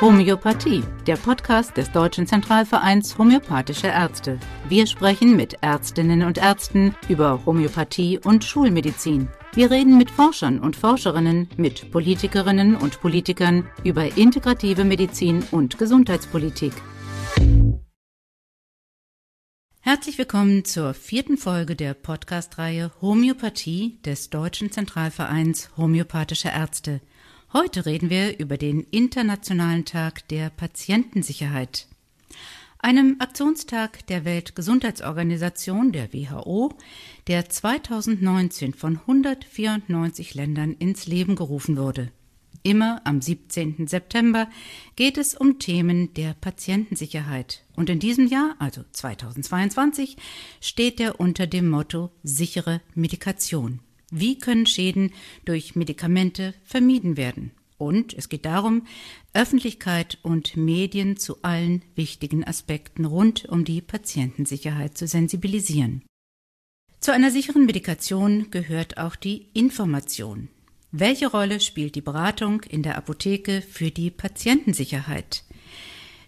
Homöopathie, der Podcast des Deutschen Zentralvereins Homöopathische Ärzte. Wir sprechen mit Ärztinnen und Ärzten über Homöopathie und Schulmedizin. Wir reden mit Forschern und Forscherinnen, mit Politikerinnen und Politikern über integrative Medizin und Gesundheitspolitik. Herzlich willkommen zur vierten Folge der Podcast-Reihe Homöopathie des Deutschen Zentralvereins Homöopathische Ärzte – Heute reden wir über den Internationalen Tag der Patientensicherheit, einem Aktionstag der Weltgesundheitsorganisation der WHO, der 2019 von 194 Ländern ins Leben gerufen wurde. Immer am 17. September geht es um Themen der Patientensicherheit. Und in diesem Jahr, also 2022, steht er unter dem Motto sichere Medikation. Wie können Schäden durch Medikamente vermieden werden? Und es geht darum, Öffentlichkeit und Medien zu allen wichtigen Aspekten rund um die Patientensicherheit zu sensibilisieren. Zu einer sicheren Medikation gehört auch die Information. Welche Rolle spielt die Beratung in der Apotheke für die Patientensicherheit?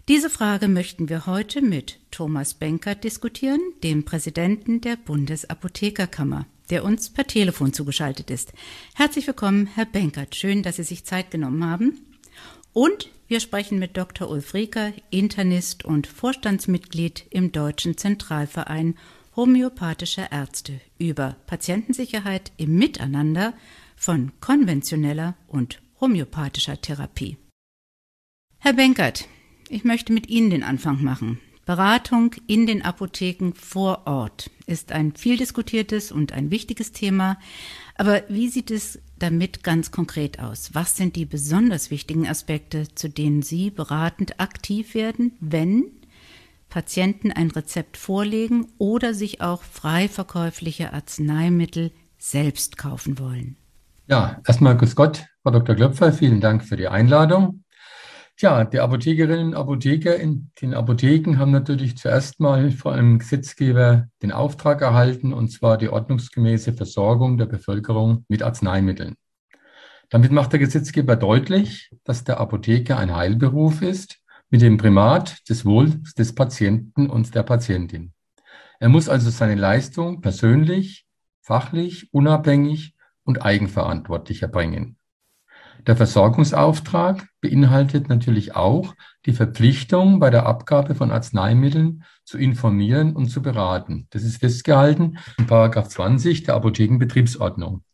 Diese Frage möchten wir heute mit Thomas Benkert diskutieren, dem Präsidenten der Bundesapothekerkammer der uns per Telefon zugeschaltet ist. Herzlich willkommen, Herr Benkert. Schön, dass Sie sich Zeit genommen haben. Und wir sprechen mit Dr. Ulf Rieker, Internist und Vorstandsmitglied im Deutschen Zentralverein homöopathischer Ärzte über Patientensicherheit im Miteinander von konventioneller und homöopathischer Therapie. Herr Benkert, ich möchte mit Ihnen den Anfang machen. Beratung in den Apotheken vor Ort ist ein viel diskutiertes und ein wichtiges Thema. Aber wie sieht es damit ganz konkret aus? Was sind die besonders wichtigen Aspekte, zu denen Sie beratend aktiv werden, wenn Patienten ein Rezept vorlegen oder sich auch frei verkäufliche Arzneimittel selbst kaufen wollen? Ja, erstmal grüß Gott, Frau Dr. Klöpfer, vielen Dank für die Einladung. Tja, die Apothekerinnen und Apotheker in den Apotheken haben natürlich zuerst mal vor einem Gesetzgeber den Auftrag erhalten, und zwar die ordnungsgemäße Versorgung der Bevölkerung mit Arzneimitteln. Damit macht der Gesetzgeber deutlich, dass der Apotheker ein Heilberuf ist mit dem Primat des Wohls des Patienten und der Patientin. Er muss also seine Leistung persönlich, fachlich, unabhängig und eigenverantwortlich erbringen. Der Versorgungsauftrag beinhaltet natürlich auch die Verpflichtung, bei der Abgabe von Arzneimitteln zu informieren und zu beraten. Das ist festgehalten in Paragraph 20 der Apothekenbetriebsordnung.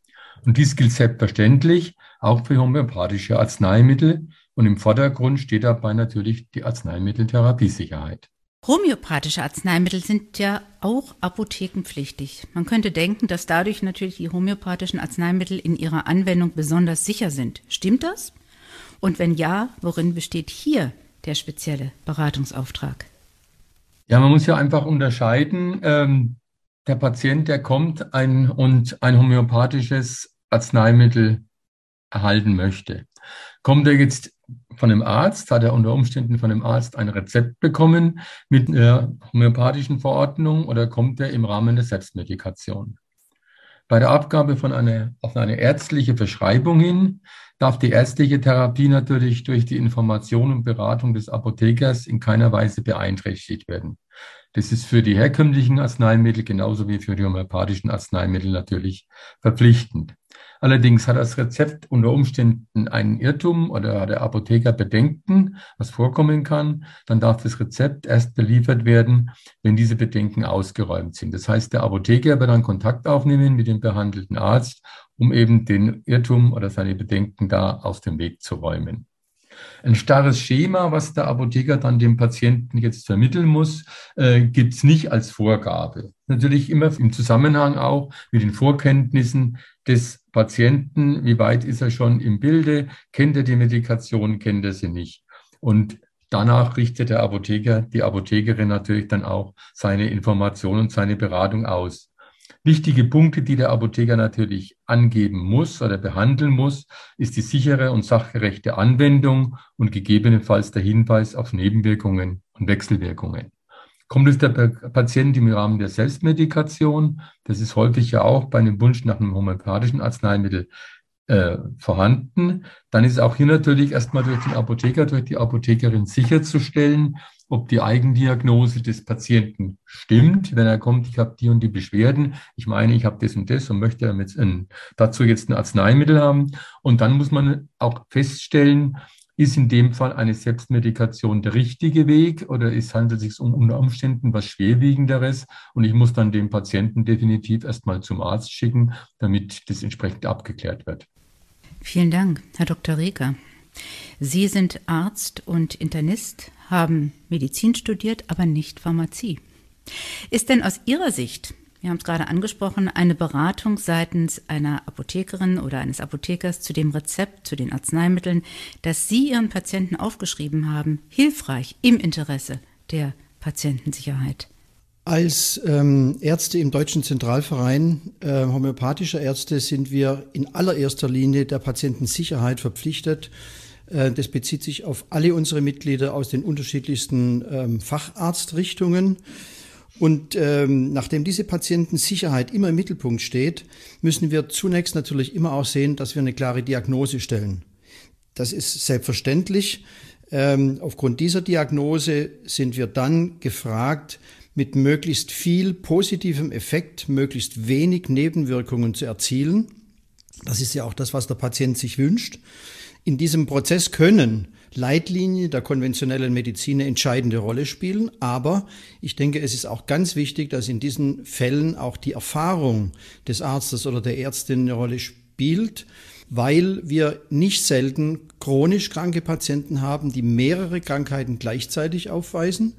Und dies gilt selbstverständlich auch für homöopathische Arzneimittel. Und im Vordergrund steht dabei natürlich die Arzneimitteltherapiesicherheit. Homöopathische Arzneimittel sind ja auch apothekenpflichtig. Man könnte denken, dass dadurch natürlich die homöopathischen Arzneimittel in ihrer Anwendung besonders sicher sind. Stimmt das? Und wenn ja, worin besteht hier der spezielle Beratungsauftrag? Ja, man muss ja einfach unterscheiden. Ähm, der Patient, der kommt ein, und ein homöopathisches Arzneimittel erhalten möchte. Kommt er jetzt von einem Arzt, hat er unter Umständen von einem Arzt ein Rezept bekommen mit einer homöopathischen Verordnung oder kommt er im Rahmen der Selbstmedikation? Bei der Abgabe von einer, auf eine ärztliche Verschreibung hin darf die ärztliche Therapie natürlich durch die Information und Beratung des Apothekers in keiner Weise beeinträchtigt werden. Das ist für die herkömmlichen Arzneimittel genauso wie für die homöopathischen Arzneimittel natürlich verpflichtend. Allerdings hat das Rezept unter Umständen einen Irrtum oder hat der Apotheker Bedenken, was vorkommen kann, dann darf das Rezept erst beliefert werden, wenn diese Bedenken ausgeräumt sind. Das heißt, der Apotheker wird dann Kontakt aufnehmen mit dem behandelten Arzt, um eben den Irrtum oder seine Bedenken da aus dem Weg zu räumen. Ein starres Schema, was der Apotheker dann dem Patienten jetzt vermitteln muss, äh, gibt es nicht als Vorgabe. Natürlich immer im Zusammenhang auch mit den Vorkenntnissen des Patienten. Wie weit ist er schon im Bilde? Kennt er die Medikation? Kennt er sie nicht? Und danach richtet der Apotheker, die Apothekerin natürlich dann auch seine Informationen und seine Beratung aus. Wichtige Punkte, die der Apotheker natürlich angeben muss oder behandeln muss, ist die sichere und sachgerechte Anwendung und gegebenenfalls der Hinweis auf Nebenwirkungen und Wechselwirkungen. Kommt es der Patient im Rahmen der Selbstmedikation, das ist häufig ja auch bei einem Wunsch nach einem homöopathischen Arzneimittel äh, vorhanden. Dann ist auch hier natürlich erstmal durch den Apotheker, durch die Apothekerin sicherzustellen, ob die Eigendiagnose des Patienten stimmt, wenn er kommt, ich habe die und die Beschwerden, ich meine, ich habe das und das und möchte damit ein, dazu jetzt ein Arzneimittel haben. Und dann muss man auch feststellen, ist in dem Fall eine Selbstmedikation der richtige Weg oder ist, handelt es sich um unter Umständen was Schwerwiegenderes und ich muss dann den Patienten definitiv erstmal zum Arzt schicken, damit das entsprechend abgeklärt wird. Vielen Dank, Herr Dr. Reker. Sie sind Arzt und Internist, haben Medizin studiert, aber nicht Pharmazie. Ist denn aus Ihrer Sicht, wir haben es gerade angesprochen, eine Beratung seitens einer Apothekerin oder eines Apothekers zu dem Rezept, zu den Arzneimitteln, das Sie Ihren Patienten aufgeschrieben haben, hilfreich im Interesse der Patientensicherheit? Als ähm, Ärzte im Deutschen Zentralverein äh, homöopathischer Ärzte sind wir in allererster Linie der Patientensicherheit verpflichtet. Äh, das bezieht sich auf alle unsere Mitglieder aus den unterschiedlichsten ähm, Facharztrichtungen. Und ähm, nachdem diese Patientensicherheit immer im Mittelpunkt steht, müssen wir zunächst natürlich immer auch sehen, dass wir eine klare Diagnose stellen. Das ist selbstverständlich. Ähm, aufgrund dieser Diagnose sind wir dann gefragt, mit möglichst viel positivem Effekt, möglichst wenig Nebenwirkungen zu erzielen. Das ist ja auch das, was der Patient sich wünscht. In diesem Prozess können Leitlinien der konventionellen Medizin eine entscheidende Rolle spielen. Aber ich denke, es ist auch ganz wichtig, dass in diesen Fällen auch die Erfahrung des Arztes oder der Ärztin eine Rolle spielt, weil wir nicht selten chronisch kranke Patienten haben, die mehrere Krankheiten gleichzeitig aufweisen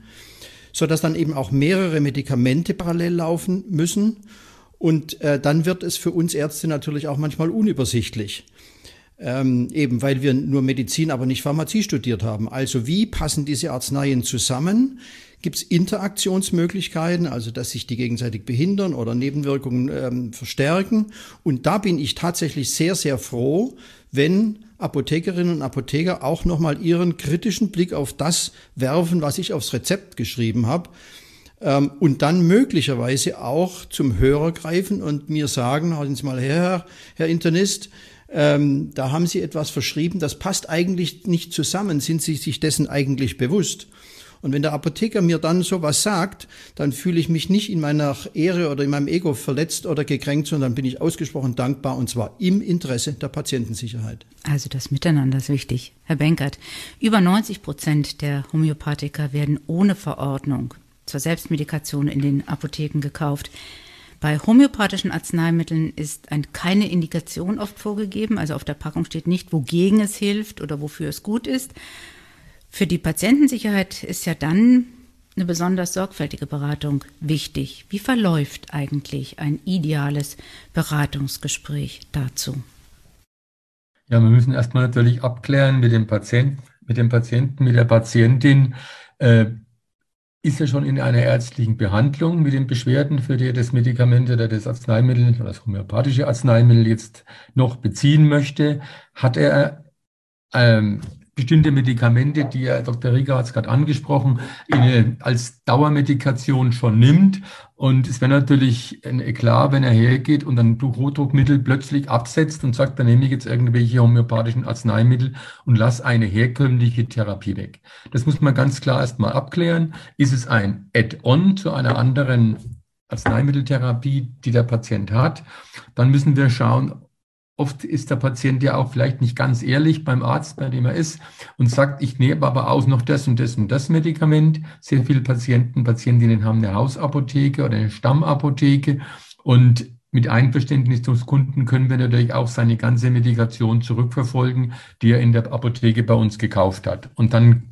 so dass dann eben auch mehrere Medikamente parallel laufen müssen. Und äh, dann wird es für uns Ärzte natürlich auch manchmal unübersichtlich. Ähm, eben weil wir nur Medizin, aber nicht Pharmazie studiert haben. Also wie passen diese Arzneien zusammen? Gibt es Interaktionsmöglichkeiten, also dass sich die gegenseitig behindern oder Nebenwirkungen ähm, verstärken? Und da bin ich tatsächlich sehr, sehr froh, wenn Apothekerinnen und Apotheker auch nochmal ihren kritischen Blick auf das werfen, was ich aufs Rezept geschrieben habe. Ähm, und dann möglicherweise auch zum Hörer greifen und mir sagen, halten Sie mal her, Herr Internist, ähm, da haben Sie etwas verschrieben, das passt eigentlich nicht zusammen. Sind Sie sich dessen eigentlich bewusst? Und wenn der Apotheker mir dann sowas sagt, dann fühle ich mich nicht in meiner Ehre oder in meinem Ego verletzt oder gekränkt, sondern bin ich ausgesprochen dankbar und zwar im Interesse der Patientensicherheit. Also das Miteinander ist wichtig. Herr Benkert, über 90 Prozent der Homöopathiker werden ohne Verordnung zur Selbstmedikation in den Apotheken gekauft. Bei homöopathischen Arzneimitteln ist ein, keine Indikation oft vorgegeben, also auf der Packung steht nicht, wogegen es hilft oder wofür es gut ist, für die Patientensicherheit ist ja dann eine besonders sorgfältige Beratung wichtig. Wie verläuft eigentlich ein ideales Beratungsgespräch dazu? Ja, wir müssen erstmal natürlich abklären mit dem Patienten, mit dem Patienten, mit der Patientin, äh, ist er schon in einer ärztlichen Behandlung mit den Beschwerden, für die er das Medikament oder das Arzneimittel oder das homöopathische Arzneimittel jetzt noch beziehen möchte? Hat er ähm, bestimmte Medikamente, die Herr Dr. Rieger hat es gerade angesprochen, als Dauermedikation schon nimmt. Und es wäre natürlich ein Eklat, wenn er hergeht und dann Bluthochdruckmittel plötzlich absetzt und sagt, dann nehme ich jetzt irgendwelche homöopathischen Arzneimittel und lass eine herkömmliche Therapie weg. Das muss man ganz klar erstmal abklären. Ist es ein Add-on zu einer anderen Arzneimitteltherapie, die der Patient hat? Dann müssen wir schauen, Oft ist der Patient ja auch vielleicht nicht ganz ehrlich beim Arzt, bei dem er ist, und sagt, ich nehme aber auch noch das und das und das Medikament. Sehr viele Patienten, Patientinnen haben eine Hausapotheke oder eine Stammapotheke und mit Einverständnis des Kunden können wir natürlich auch seine ganze Medikation zurückverfolgen, die er in der Apotheke bei uns gekauft hat. Und dann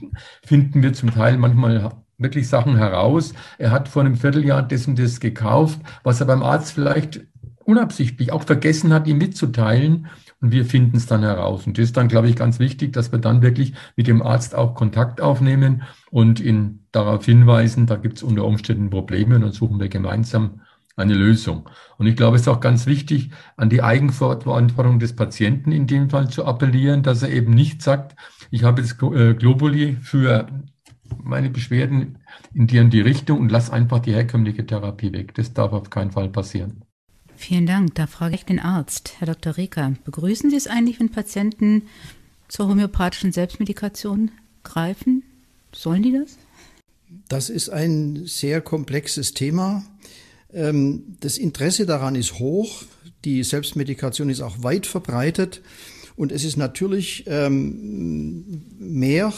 finden wir zum Teil manchmal wirklich Sachen heraus. Er hat vor einem Vierteljahr das und das gekauft, was er beim Arzt vielleicht unabsichtlich auch vergessen hat, ihm mitzuteilen. Und wir finden es dann heraus. Und das ist dann, glaube ich, ganz wichtig, dass wir dann wirklich mit dem Arzt auch Kontakt aufnehmen und ihn darauf hinweisen, da gibt es unter Umständen Probleme und dann suchen wir gemeinsam eine Lösung. Und ich glaube, es ist auch ganz wichtig, an die Eigenverantwortung des Patienten in dem Fall zu appellieren, dass er eben nicht sagt, ich habe jetzt äh, Globuli für meine Beschwerden in die und die Richtung und lass einfach die herkömmliche Therapie weg. Das darf auf keinen Fall passieren. Vielen Dank. Da frage ich den Arzt, Herr Dr. Rieker. Begrüßen Sie es eigentlich, wenn Patienten zur homöopathischen Selbstmedikation greifen? Sollen die das? Das ist ein sehr komplexes Thema. Ähm, das Interesse daran ist hoch. Die Selbstmedikation ist auch weit verbreitet. Und es ist natürlich ähm, mehr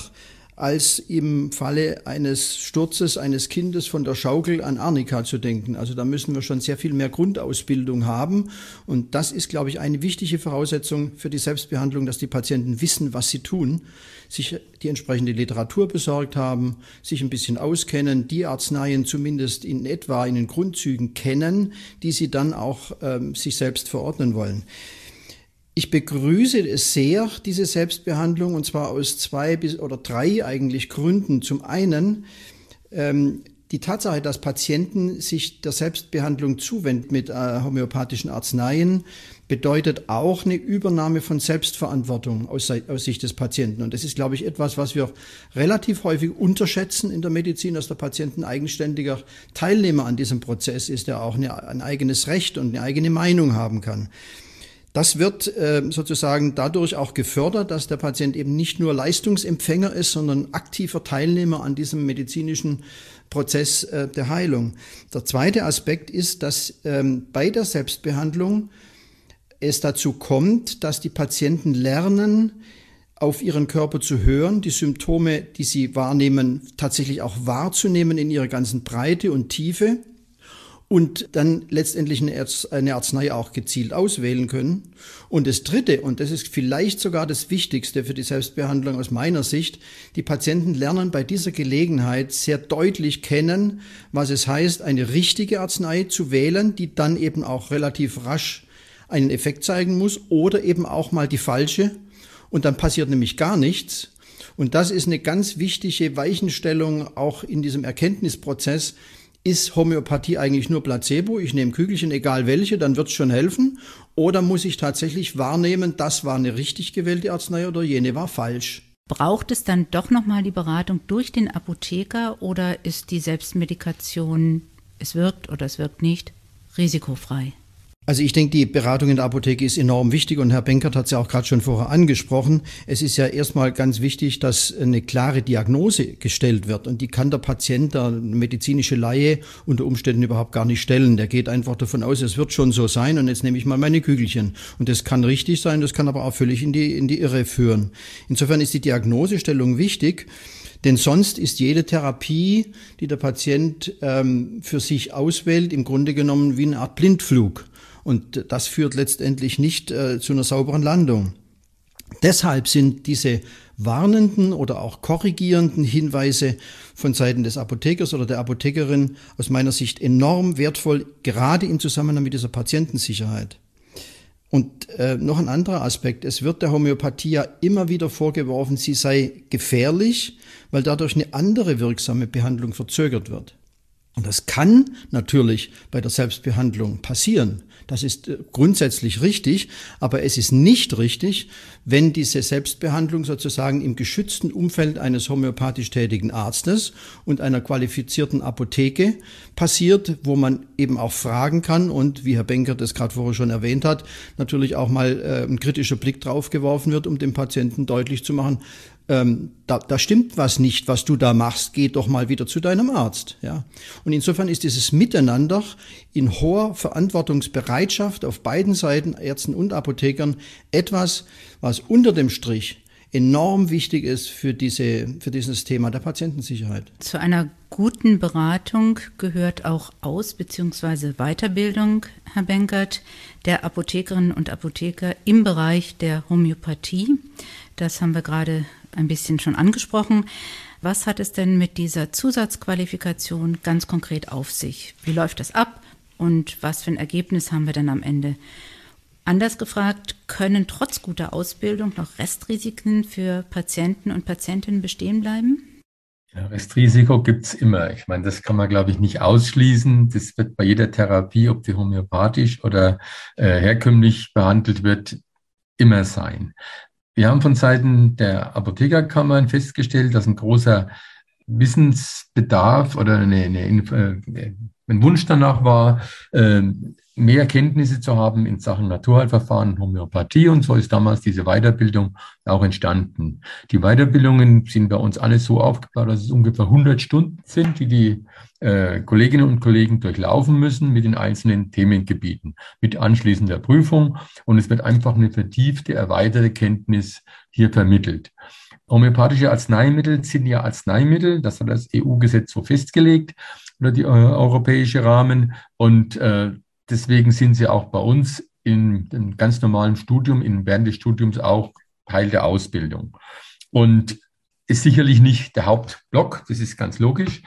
als im Falle eines Sturzes eines Kindes von der Schaukel an Arnika zu denken. Also da müssen wir schon sehr viel mehr Grundausbildung haben. Und das ist, glaube ich, eine wichtige Voraussetzung für die Selbstbehandlung, dass die Patienten wissen, was sie tun, sich die entsprechende Literatur besorgt haben, sich ein bisschen auskennen, die Arzneien zumindest in etwa in den Grundzügen kennen, die sie dann auch ähm, sich selbst verordnen wollen. Ich begrüße es sehr, diese Selbstbehandlung, und zwar aus zwei bis oder drei eigentlich Gründen. Zum einen ähm, die Tatsache, dass Patienten sich der Selbstbehandlung zuwenden mit äh, homöopathischen Arzneien, bedeutet auch eine Übernahme von Selbstverantwortung aus, aus Sicht des Patienten. Und das ist, glaube ich, etwas, was wir relativ häufig unterschätzen in der Medizin, dass der Patient ein eigenständiger Teilnehmer an diesem Prozess ist, der auch eine, ein eigenes Recht und eine eigene Meinung haben kann. Das wird äh, sozusagen dadurch auch gefördert, dass der Patient eben nicht nur Leistungsempfänger ist, sondern aktiver Teilnehmer an diesem medizinischen Prozess äh, der Heilung. Der zweite Aspekt ist, dass ähm, bei der Selbstbehandlung es dazu kommt, dass die Patienten lernen, auf ihren Körper zu hören, die Symptome, die sie wahrnehmen, tatsächlich auch wahrzunehmen in ihrer ganzen Breite und Tiefe und dann letztendlich eine Arznei auch gezielt auswählen können. Und das Dritte, und das ist vielleicht sogar das Wichtigste für die Selbstbehandlung aus meiner Sicht, die Patienten lernen bei dieser Gelegenheit sehr deutlich kennen, was es heißt, eine richtige Arznei zu wählen, die dann eben auch relativ rasch einen Effekt zeigen muss oder eben auch mal die falsche. Und dann passiert nämlich gar nichts. Und das ist eine ganz wichtige Weichenstellung auch in diesem Erkenntnisprozess, ist Homöopathie eigentlich nur Placebo? Ich nehme Kügelchen, egal welche, dann wird's schon helfen. Oder muss ich tatsächlich wahrnehmen, das war eine richtig gewählte Arznei oder jene war falsch? Braucht es dann doch nochmal die Beratung durch den Apotheker oder ist die Selbstmedikation, es wirkt oder es wirkt nicht, risikofrei? Also ich denke, die Beratung in der Apotheke ist enorm wichtig und Herr Benkert hat es ja auch gerade schon vorher angesprochen. Es ist ja erstmal ganz wichtig, dass eine klare Diagnose gestellt wird und die kann der Patient, der medizinische Laie unter Umständen überhaupt gar nicht stellen. Der geht einfach davon aus, es wird schon so sein und jetzt nehme ich mal meine Kügelchen. Und das kann richtig sein, das kann aber auch völlig in die, in die Irre führen. Insofern ist die Diagnosestellung wichtig. Denn sonst ist jede Therapie, die der Patient ähm, für sich auswählt, im Grunde genommen wie eine Art Blindflug. Und das führt letztendlich nicht äh, zu einer sauberen Landung. Deshalb sind diese warnenden oder auch korrigierenden Hinweise von Seiten des Apothekers oder der Apothekerin aus meiner Sicht enorm wertvoll, gerade im Zusammenhang mit dieser Patientensicherheit. Und äh, noch ein anderer Aspekt, es wird der Homöopathie ja immer wieder vorgeworfen, sie sei gefährlich, weil dadurch eine andere wirksame Behandlung verzögert wird. Und das kann natürlich bei der Selbstbehandlung passieren. Das ist äh, grundsätzlich richtig, aber es ist nicht richtig, wenn diese Selbstbehandlung sozusagen im geschützten Umfeld eines homöopathisch tätigen Arztes und einer qualifizierten Apotheke passiert, wo man eben auch fragen kann und, wie Herr Benker das gerade vorher schon erwähnt hat, natürlich auch mal äh, ein kritischer Blick drauf geworfen wird, um dem Patienten deutlich zu machen, ähm, da, da stimmt was nicht, was du da machst, geh doch mal wieder zu deinem Arzt. Ja? Und insofern ist dieses Miteinander in hoher Verantwortungsbereitschaft auf beiden Seiten, Ärzten und Apothekern, etwas, was unter dem Strich enorm wichtig ist für, diese, für dieses Thema der Patientensicherheit. Zu einer guten Beratung gehört auch Aus- bzw. Weiterbildung, Herr Benkert, der Apothekerinnen und Apotheker im Bereich der Homöopathie. Das haben wir gerade ein bisschen schon angesprochen. Was hat es denn mit dieser Zusatzqualifikation ganz konkret auf sich? Wie läuft das ab und was für ein Ergebnis haben wir dann am Ende? Anders gefragt, können trotz guter Ausbildung noch Restrisiken für Patienten und Patientinnen bestehen bleiben? Ja, Restrisiko gibt's immer. Ich meine, das kann man, glaube ich, nicht ausschließen. Das wird bei jeder Therapie, ob die homöopathisch oder äh, herkömmlich behandelt wird, immer sein. Wir haben von Seiten der Apothekerkammern festgestellt, dass ein großer Wissensbedarf oder eine, eine, mein Wunsch danach war, ähm, mehr Kenntnisse zu haben in Sachen Naturheilverfahren, Homöopathie und so ist damals diese Weiterbildung auch entstanden. Die Weiterbildungen sind bei uns alle so aufgebaut, dass es ungefähr 100 Stunden sind, die die äh, Kolleginnen und Kollegen durchlaufen müssen mit den einzelnen Themengebieten, mit anschließender Prüfung und es wird einfach eine vertiefte, erweiterte Kenntnis hier vermittelt. Homöopathische Arzneimittel sind ja Arzneimittel, das hat das EU-Gesetz so festgelegt oder die äh, europäische Rahmen und äh, Deswegen sind sie auch bei uns in dem ganz normalen Studium, in, während des Studiums auch Teil der Ausbildung. Und ist sicherlich nicht der Hauptblock, das ist ganz logisch.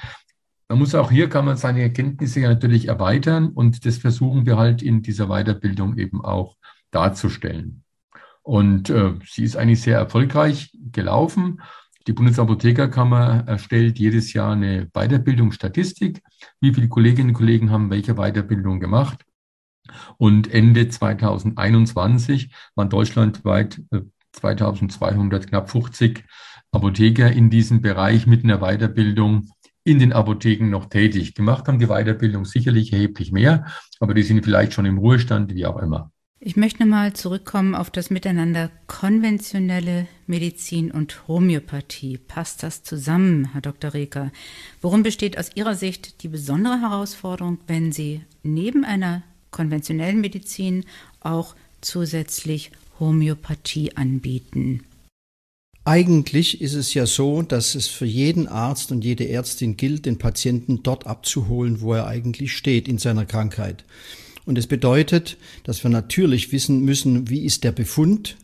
Man muss auch hier, kann man seine Erkenntnisse ja natürlich erweitern und das versuchen wir halt in dieser Weiterbildung eben auch darzustellen. Und äh, sie ist eigentlich sehr erfolgreich gelaufen. Die Bundesapothekerkammer erstellt jedes Jahr eine Weiterbildungsstatistik. Wie viele Kolleginnen und Kollegen haben welche Weiterbildung gemacht? Und Ende 2021 waren deutschlandweit 2200, äh, knapp 50 Apotheker in diesem Bereich mit einer Weiterbildung in den Apotheken noch tätig. Gemacht haben die Weiterbildung sicherlich erheblich mehr, aber die sind vielleicht schon im Ruhestand, wie auch immer. Ich möchte mal zurückkommen auf das Miteinander konventionelle Medizin und Homöopathie. Passt das zusammen, Herr Dr. Reker? Worum besteht aus Ihrer Sicht die besondere Herausforderung, wenn Sie neben einer konventionellen Medizin auch zusätzlich Homöopathie anbieten? Eigentlich ist es ja so, dass es für jeden Arzt und jede Ärztin gilt, den Patienten dort abzuholen, wo er eigentlich steht in seiner Krankheit. Und es bedeutet, dass wir natürlich wissen müssen, wie ist der Befund,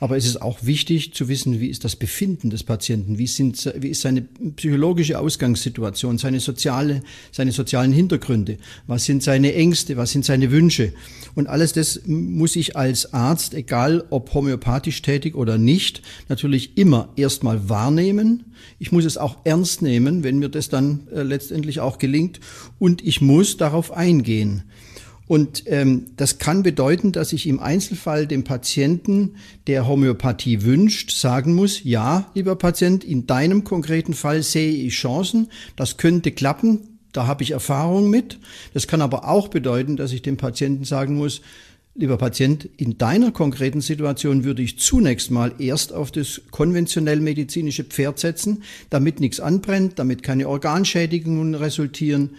aber es ist auch wichtig zu wissen, wie ist das Befinden des Patienten, wie, sind, wie ist seine psychologische Ausgangssituation, seine, soziale, seine sozialen Hintergründe, was sind seine Ängste, was sind seine Wünsche. Und alles das muss ich als Arzt, egal ob homöopathisch tätig oder nicht, natürlich immer erstmal wahrnehmen. Ich muss es auch ernst nehmen, wenn mir das dann äh, letztendlich auch gelingt. Und ich muss darauf eingehen. Und ähm, das kann bedeuten, dass ich im Einzelfall dem Patienten, der Homöopathie wünscht, sagen muss, ja, lieber Patient, in deinem konkreten Fall sehe ich Chancen, das könnte klappen, da habe ich Erfahrung mit. Das kann aber auch bedeuten, dass ich dem Patienten sagen muss, lieber Patient, in deiner konkreten Situation würde ich zunächst mal erst auf das konventionell medizinische Pferd setzen, damit nichts anbrennt, damit keine Organschädigungen resultieren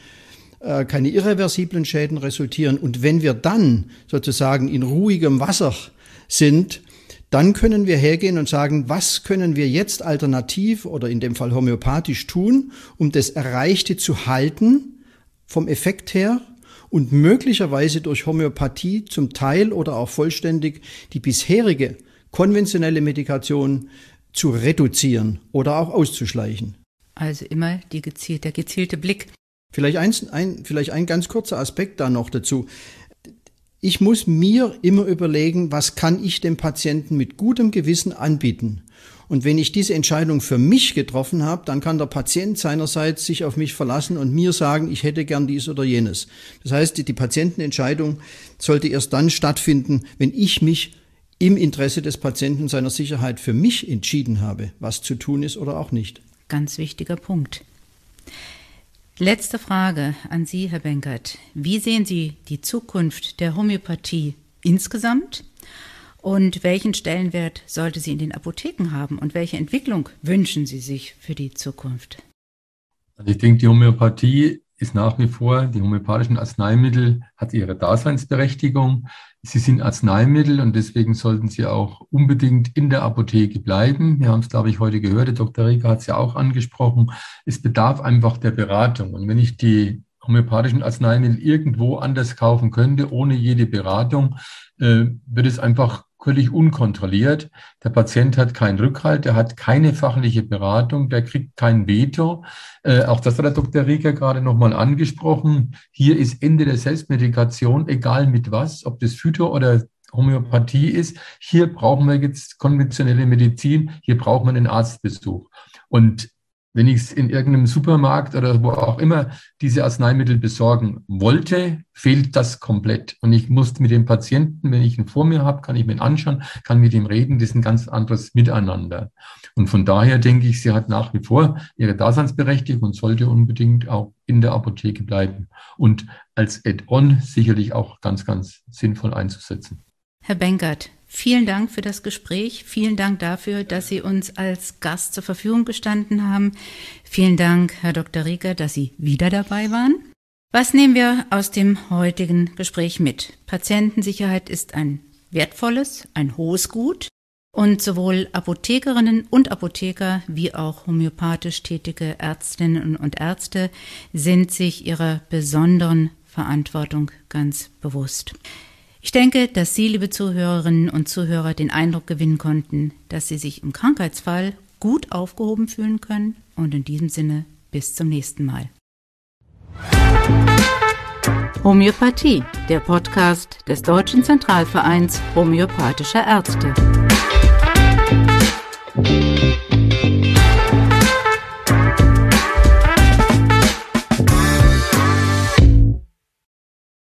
keine irreversiblen Schäden resultieren. Und wenn wir dann sozusagen in ruhigem Wasser sind, dann können wir hergehen und sagen, was können wir jetzt alternativ oder in dem Fall homöopathisch tun, um das Erreichte zu halten vom Effekt her und möglicherweise durch Homöopathie zum Teil oder auch vollständig die bisherige konventionelle Medikation zu reduzieren oder auch auszuschleichen. Also immer die gezielt, der gezielte Blick Vielleicht ein, ein, vielleicht ein ganz kurzer Aspekt da noch dazu. Ich muss mir immer überlegen, was kann ich dem Patienten mit gutem Gewissen anbieten. Und wenn ich diese Entscheidung für mich getroffen habe, dann kann der Patient seinerseits sich auf mich verlassen und mir sagen, ich hätte gern dies oder jenes. Das heißt, die, Patientenentscheidung sollte erst dann stattfinden, wenn ich mich im Interesse des Patienten seiner Sicherheit für mich entschieden habe, was zu tun ist oder auch nicht. Ganz wichtiger Punkt. Letzte Frage an Sie, Herr Benkert. Wie sehen Sie die Zukunft der Homöopathie insgesamt? Und welchen Stellenwert sollte sie in den Apotheken haben? Und welche Entwicklung wünschen Sie sich für die Zukunft? Also ich denke, die Homöopathie ist nach wie vor, die homöopathischen Arzneimittel hat ihre Daseinsberechtigung. Sie sind Arzneimittel und deswegen sollten sie auch unbedingt in der Apotheke bleiben. Wir haben es, glaube ich, heute gehört, der Dr. Rieger hat es ja auch angesprochen. Es bedarf einfach der Beratung. Und wenn ich die homöopathischen Arzneimittel irgendwo anders kaufen könnte, ohne jede Beratung, äh, wird es einfach völlig unkontrolliert. Der Patient hat keinen Rückhalt, er hat keine fachliche Beratung, der kriegt kein Veto. Äh, auch das hat der Dr. Rieger gerade nochmal angesprochen. Hier ist Ende der Selbstmedikation, egal mit was, ob das Phyto oder Homöopathie ist. Hier brauchen wir jetzt konventionelle Medizin, hier braucht man einen Arztbesuch. Und wenn ich es in irgendeinem Supermarkt oder wo auch immer diese Arzneimittel besorgen wollte, fehlt das komplett. Und ich muss mit dem Patienten, wenn ich ihn vor mir habe, kann ich mir ihn anschauen, kann mit ihm reden, das ist ein ganz anderes Miteinander. Und von daher denke ich, sie hat nach wie vor ihre Daseinsberechtigung und sollte unbedingt auch in der Apotheke bleiben und als Add-on sicherlich auch ganz, ganz sinnvoll einzusetzen. Herr Benkert, Vielen Dank für das Gespräch. Vielen Dank dafür, dass Sie uns als Gast zur Verfügung gestanden haben. Vielen Dank, Herr Dr. Rieger, dass Sie wieder dabei waren. Was nehmen wir aus dem heutigen Gespräch mit? Patientensicherheit ist ein wertvolles, ein hohes Gut. Und sowohl Apothekerinnen und Apotheker wie auch homöopathisch tätige Ärztinnen und Ärzte sind sich ihrer besonderen Verantwortung ganz bewusst. Ich denke, dass Sie, liebe Zuhörerinnen und Zuhörer, den Eindruck gewinnen konnten, dass Sie sich im Krankheitsfall gut aufgehoben fühlen können und in diesem Sinne bis zum nächsten Mal. Homöopathie, der Podcast des Deutschen Zentralvereins homöopathischer Ärzte.